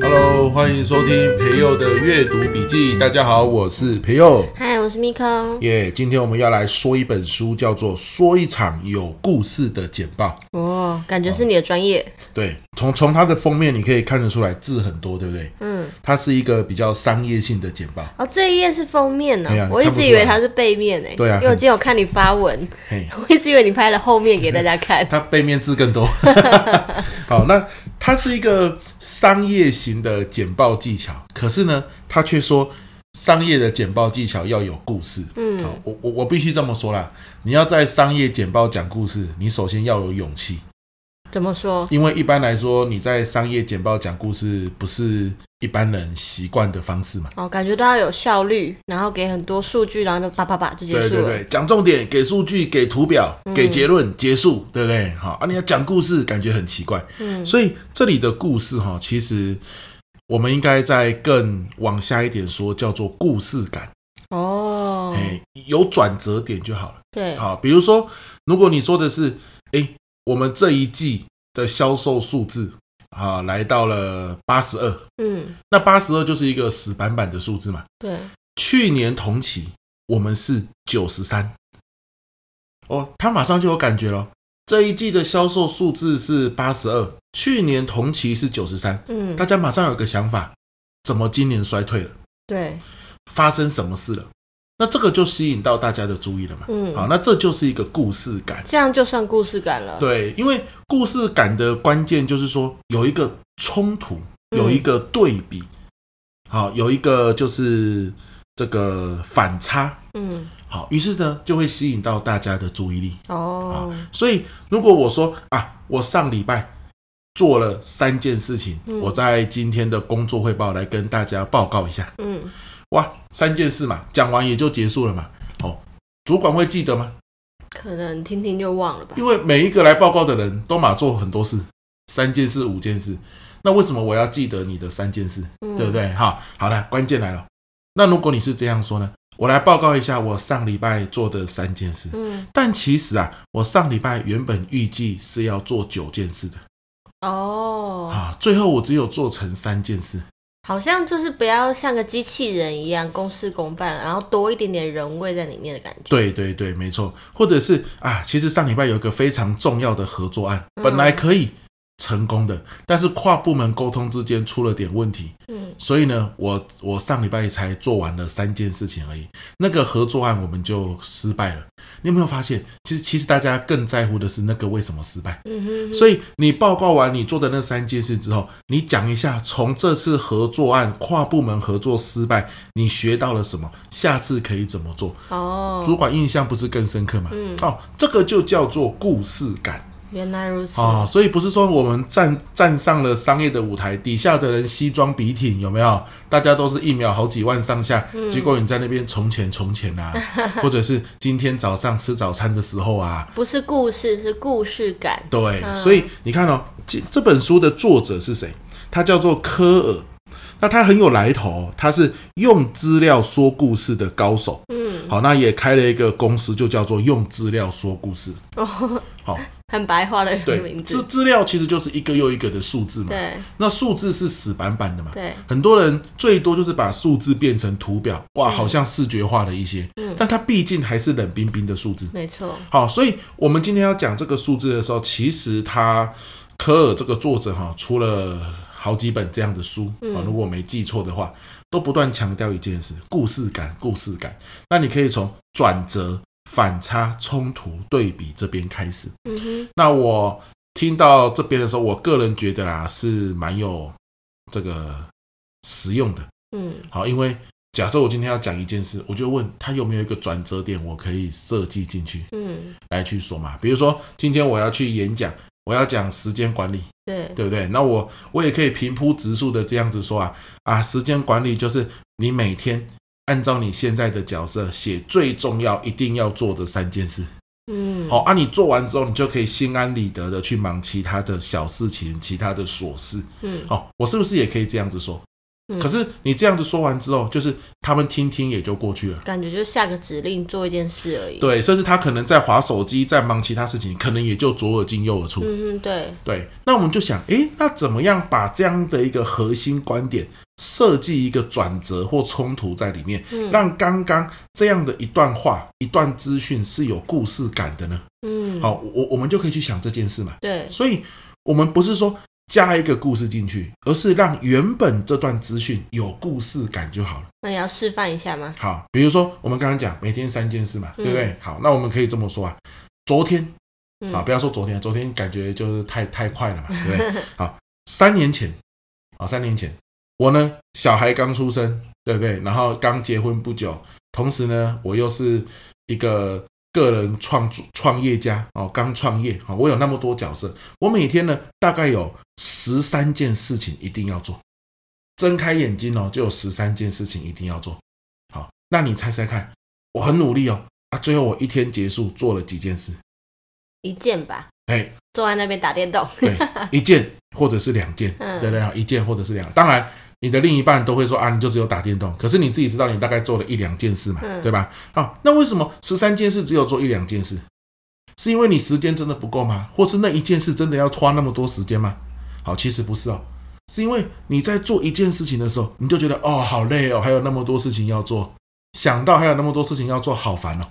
Hello，欢迎收听培佑的阅读笔记。大家好，我是培佑。嗨，我是 Miko。耶，今天我们要来说一本书，叫做《说一场有故事的简报》。哦，感觉是你的专业。对，从从它的封面你可以看得出来字很多，对不对？嗯。它是一个比较商业性的简报。哦，这一页是封面呢、啊。我一直以为它是背面诶。对啊。因为我今天有看你发文，我一直以为你拍了后面给大家看。它背面字更多。好，那它是一个商业型的简报技巧，可是呢，它却说商业的简报技巧要有故事。嗯，好，我我我必须这么说啦，你要在商业简报讲故事，你首先要有勇气。怎么说？因为一般来说，你在商业简报讲故事不是一般人习惯的方式嘛？哦，感觉都要有效率，然后给很多数据，然后就啪啪啪就结束了。对对对，讲重点，给数据，给图表，给结论，嗯、结束，对不对？好啊，你要讲故事，感觉很奇怪。嗯，所以这里的故事哈，其实我们应该再更往下一点说，叫做故事感。哦，哎，有转折点就好了。对，好，比如说，如果你说的是，哎。我们这一季的销售数字啊，来到了八十二。嗯，那八十二就是一个死板板的数字嘛。对。去年同期我们是九十三。哦，他马上就有感觉了。这一季的销售数字是八十二，去年同期是九十三。嗯，大家马上有个想法，怎么今年衰退了？对。发生什么事了？那这个就吸引到大家的注意了嘛？嗯，好，那这就是一个故事感，这样就算故事感了。对，因为故事感的关键就是说有一个冲突，有一个对比，好，有一个就是这个反差，嗯，好，于是呢就会吸引到大家的注意力。哦，所以如果我说啊，我上礼拜做了三件事情，我在今天的工作汇报来跟大家报告一下。嗯。哇，三件事嘛，讲完也就结束了嘛。哦，主管会记得吗？可能听听就忘了吧。因为每一个来报告的人都嘛做很多事，三件事、五件事，那为什么我要记得你的三件事？嗯、对不对？哈，好了，关键来了。那如果你是这样说呢？我来报告一下我上礼拜做的三件事。嗯，但其实啊，我上礼拜原本预计是要做九件事的。哦，啊，最后我只有做成三件事。好像就是不要像个机器人一样公事公办，然后多一点点人味在里面的感觉。对对对，没错。或者是啊，其实上礼拜有一个非常重要的合作案，本来可以。成功的，但是跨部门沟通之间出了点问题，嗯，所以呢，我我上礼拜才做完了三件事情而已，那个合作案我们就失败了。你有没有发现，其实其实大家更在乎的是那个为什么失败？嗯哼哼。所以你报告完你做的那三件事之后，你讲一下从这次合作案跨部门合作失败，你学到了什么？下次可以怎么做？哦，主管印象不是更深刻吗？嗯，哦，这个就叫做故事感。原来如此啊、哦！所以不是说我们站站上了商业的舞台，底下的人西装笔挺，有没有？大家都是一秒好几万上下，嗯、结果你在那边从前从前啊，或者是今天早上吃早餐的时候啊，不是故事，是故事感。对，嗯、所以你看哦，这这本书的作者是谁？他叫做科尔。那他很有来头，他是用资料说故事的高手。嗯，好，那也开了一个公司，就叫做用资料说故事。哦，好，很白话的名字。资资料其实就是一个又一个的数字嘛。对。那数字是死板板的嘛。对。很多人最多就是把数字变成图表，哇，好像视觉化了一些。嗯。但它毕竟还是冷冰冰的数字。没错。好，所以我们今天要讲这个数字的时候，其实他科尔这个作者哈，除了。好几本这样的书啊，如果我没记错的话，都不断强调一件事：故事感，故事感。那你可以从转折、反差、冲突、对比这边开始。嗯哼。那我听到这边的时候，我个人觉得啦，是蛮有这个实用的。嗯。好，因为假设我今天要讲一件事，我就问他有没有一个转折点，我可以设计进去，嗯，来去说嘛。比如说今天我要去演讲。我要讲时间管理，对。对不对？那我我也可以平铺直述的这样子说啊啊，时间管理就是你每天按照你现在的角色写最重要一定要做的三件事，嗯，好啊，你做完之后，你就可以心安理得的去忙其他的小事情，其他的琐事，嗯，好，我是不是也可以这样子说？可是你这样子说完之后，就是他们听听也就过去了，感觉就下个指令做一件事而已。对，甚至他可能在划手机，在忙其他事情，可能也就左耳进右耳出。嗯嗯，对对。那我们就想，诶，那怎么样把这样的一个核心观点设计一个转折或冲突在里面，嗯、让刚刚这样的一段话、一段资讯是有故事感的呢？嗯，好，我我们就可以去想这件事嘛。对，所以我们不是说。加一个故事进去，而是让原本这段资讯有故事感就好了。那你要示范一下吗？好，比如说我们刚刚讲每天三件事嘛，嗯、对不对？好，那我们可以这么说啊，昨天，啊，不要说昨天，昨天感觉就是太太快了嘛，对不对？好，三年前，啊，三年前，我呢，小孩刚出生，对不对？然后刚结婚不久，同时呢，我又是一个。个人创创业家哦，刚创业啊，我有那么多角色，我每天呢大概有十三件事情一定要做，睁开眼睛哦就有十三件事情一定要做。好，那你猜猜看，我很努力哦啊，最后我一天结束做了几件事？一件吧。哎，坐在那边打电动。对，一件或者是两件，对、对不对？一件或者是两，当然。你的另一半都会说啊，你就只有打电动。可是你自己知道，你大概做了一两件事嘛，对吧？好，那为什么十三件事只有做一两件事？是因为你时间真的不够吗？或是那一件事真的要花那么多时间吗？好，其实不是哦，是因为你在做一件事情的时候，你就觉得哦，好累哦，还有那么多事情要做，想到还有那么多事情要做，好烦哦。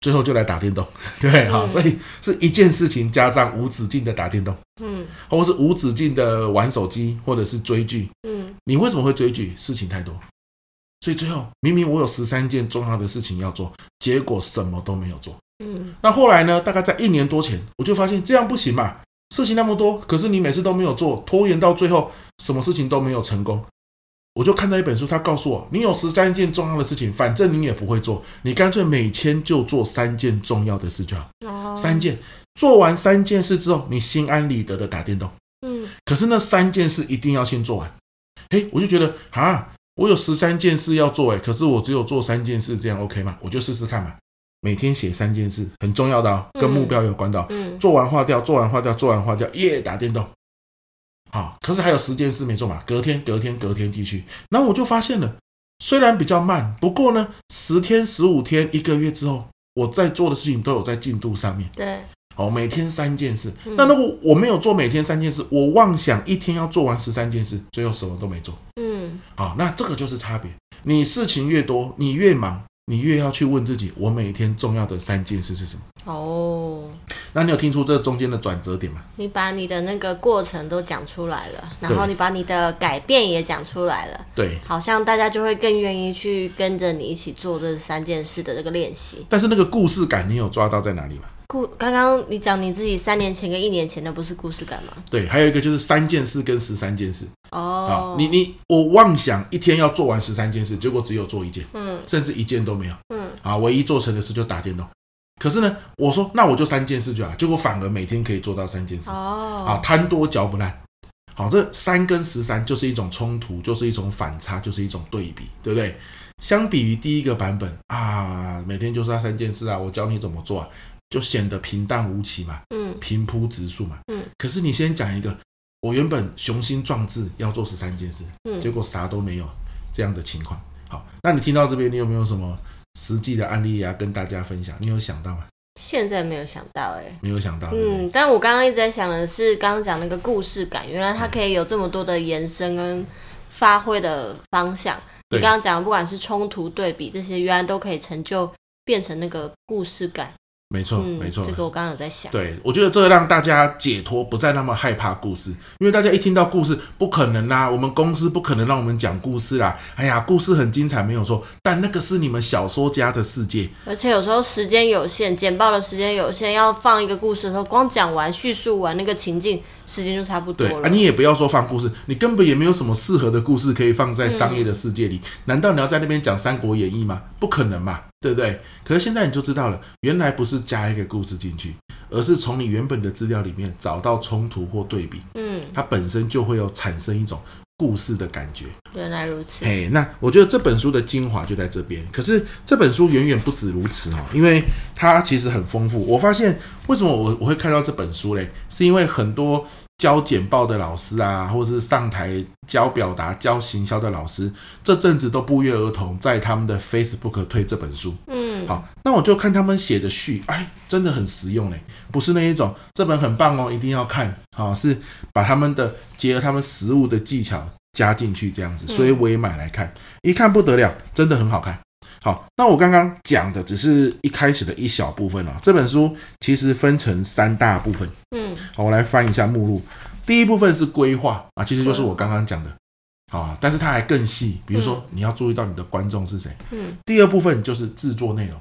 最后就来打电动，对，好，所以是一件事情加上无止境的打电动，嗯，或是无止境的玩手机，或者是追剧，嗯，你为什么会追剧？事情太多，所以最后明明我有十三件重要的事情要做，结果什么都没有做，嗯，那后来呢？大概在一年多前，我就发现这样不行嘛，事情那么多，可是你每次都没有做，拖延到最后，什么事情都没有成功。我就看到一本书，他告诉我，你有十三件重要的事情，反正你也不会做，你干脆每天就做三件重要的事就好。哦，三件，做完三件事之后，你心安理得的打电动。嗯，可是那三件事一定要先做完。诶，我就觉得啊，我有十三件事要做，诶，可是我只有做三件事，这样 OK 吗？我就试试看嘛，每天写三件事，很重要的哦，跟目标有关的哦。嗯，做完划掉，做完划掉，做完划掉，耶，打电动。好，可是还有十件事没做嘛？隔天、隔天、隔天继续。然后我就发现了，虽然比较慢，不过呢，十天、十五天、一个月之后，我在做的事情都有在进度上面。对，好，每天三件事。那如果我没有做每天三件事，我妄想一天要做完十三件事，最后什么都没做。嗯，好，那这个就是差别。你事情越多，你越忙。你越要去问自己，我每天重要的三件事是什么？哦，那你有听出这中间的转折点吗？你把你的那个过程都讲出来了，然后你把你的改变也讲出来了，对，好像大家就会更愿意去跟着你一起做这三件事的这个练习。但是那个故事感，你有抓到在哪里吗？故刚刚你讲你自己三年前跟一年前的不是故事感吗？对，还有一个就是三件事跟十三件事。哦，你你我妄想一天要做完十三件事，结果只有做一件，嗯，甚至一件都没有，嗯，啊，唯一做成的事就打电动。可是呢，我说那我就三件事就好，结果反而每天可以做到三件事。哦，啊，贪多嚼不烂。好，这三跟十三就是一种冲突，就是一种反差，就是一种对比，对不对？相比于第一个版本啊，每天就是那三件事啊，我教你怎么做啊。就显得平淡无奇嘛，嗯，平铺直述嘛，嗯。可是你先讲一个，我原本雄心壮志要做十三件事，嗯，结果啥都没有这样的情况。好，那你听到这边，你有没有什么实际的案例啊，跟大家分享？你有想到吗？现在没有想到，哎，没有想到。嗯，但我刚刚一直在想的是，刚刚讲那个故事感，原来它可以有这么多的延伸跟发挥的方向。你刚刚讲的不管是冲突、对比这些，原来都可以成就变成那个故事感。没错，没错，这个我刚刚有在想。对，我觉得这个让大家解脱，不再那么害怕故事，因为大家一听到故事，不可能啦，我们公司不可能让我们讲故事啦。哎呀，故事很精彩，没有错，但那个是你们小说家的世界，而且有时候时间有限，简报的时间有限，要放一个故事的时候，光讲完叙述完那个情境，时间就差不多了。对啊，你也不要说放故事，你根本也没有什么适合的故事可以放在商业的世界里。嗯、难道你要在那边讲《三国演义》吗？不可能嘛。对不对？可是现在你就知道了，原来不是加一个故事进去，而是从你原本的资料里面找到冲突或对比，嗯，它本身就会有产生一种故事的感觉。原来如此。哎，那我觉得这本书的精华就在这边。可是这本书远远不止如此哦，因为它其实很丰富。我发现为什么我我会看到这本书嘞？是因为很多教简报的老师啊，或者是上台教表达、教行销的老师，这阵子都不约而同在他们的 Facebook 推这本书。嗯，好，那我就看他们写的序，哎，真的很实用嘞，不是那一种这本很棒哦，一定要看，好，是把他们的结合他们实物的技巧加进去这样子，所以我也买来看，一看不得了，真的很好看。好，那我刚刚讲的只是一开始的一小部分啊。这本书其实分成三大部分。嗯，好，我来翻一下目录。第一部分是规划啊，其实就是我刚刚讲的啊，但是它还更细。比如说，你要注意到你的观众是谁。嗯。第二部分就是制作内容。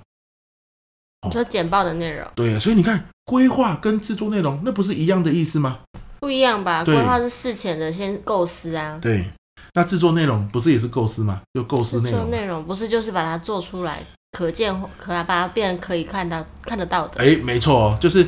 你说简报的内容。对，所以你看，规划跟制作内容那不是一样的意思吗？不一样吧？规划是事前的先构思啊。对。那制作内容不是也是构思吗？就构思内容。内容不是就是把它做出来，可见可把它变成可以看到看得到的。哎，没错哦，就是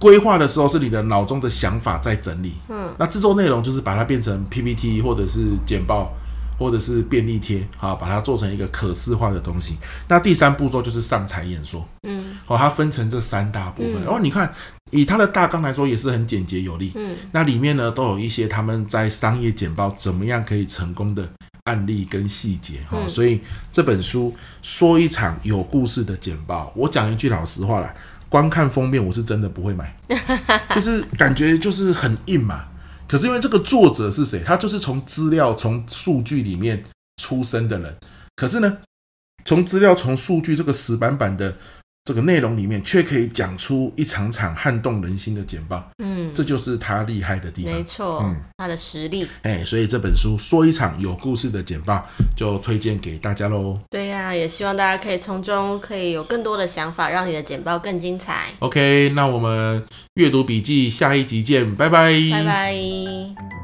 规划的时候是你的脑中的想法在整理。嗯，那制作内容就是把它变成 PPT 或者是简报或者是便利贴，好，把它做成一个可视化的东西。那第三步骤就是上台演说。嗯，好，它分成这三大部分。然后你看。以它的大纲来说，也是很简洁有力。嗯，那里面呢，都有一些他们在商业简报怎么样可以成功的案例跟细节哈。所以这本书说一场有故事的简报，我讲一句老实话啦，光看封面我是真的不会买，就是感觉就是很硬嘛。可是因为这个作者是谁？他就是从资料、从数据里面出生的人。可是呢，从资料、从数据这个死板板的。这个内容里面却可以讲出一场场撼动人心的简报，嗯，这就是他厉害的地方，没错，嗯，他的实力，哎，所以这本书说一场有故事的简报，就推荐给大家喽。对呀、啊，也希望大家可以从中可以有更多的想法，让你的简报更精彩。OK，那我们阅读笔记下一集见，拜拜，拜拜。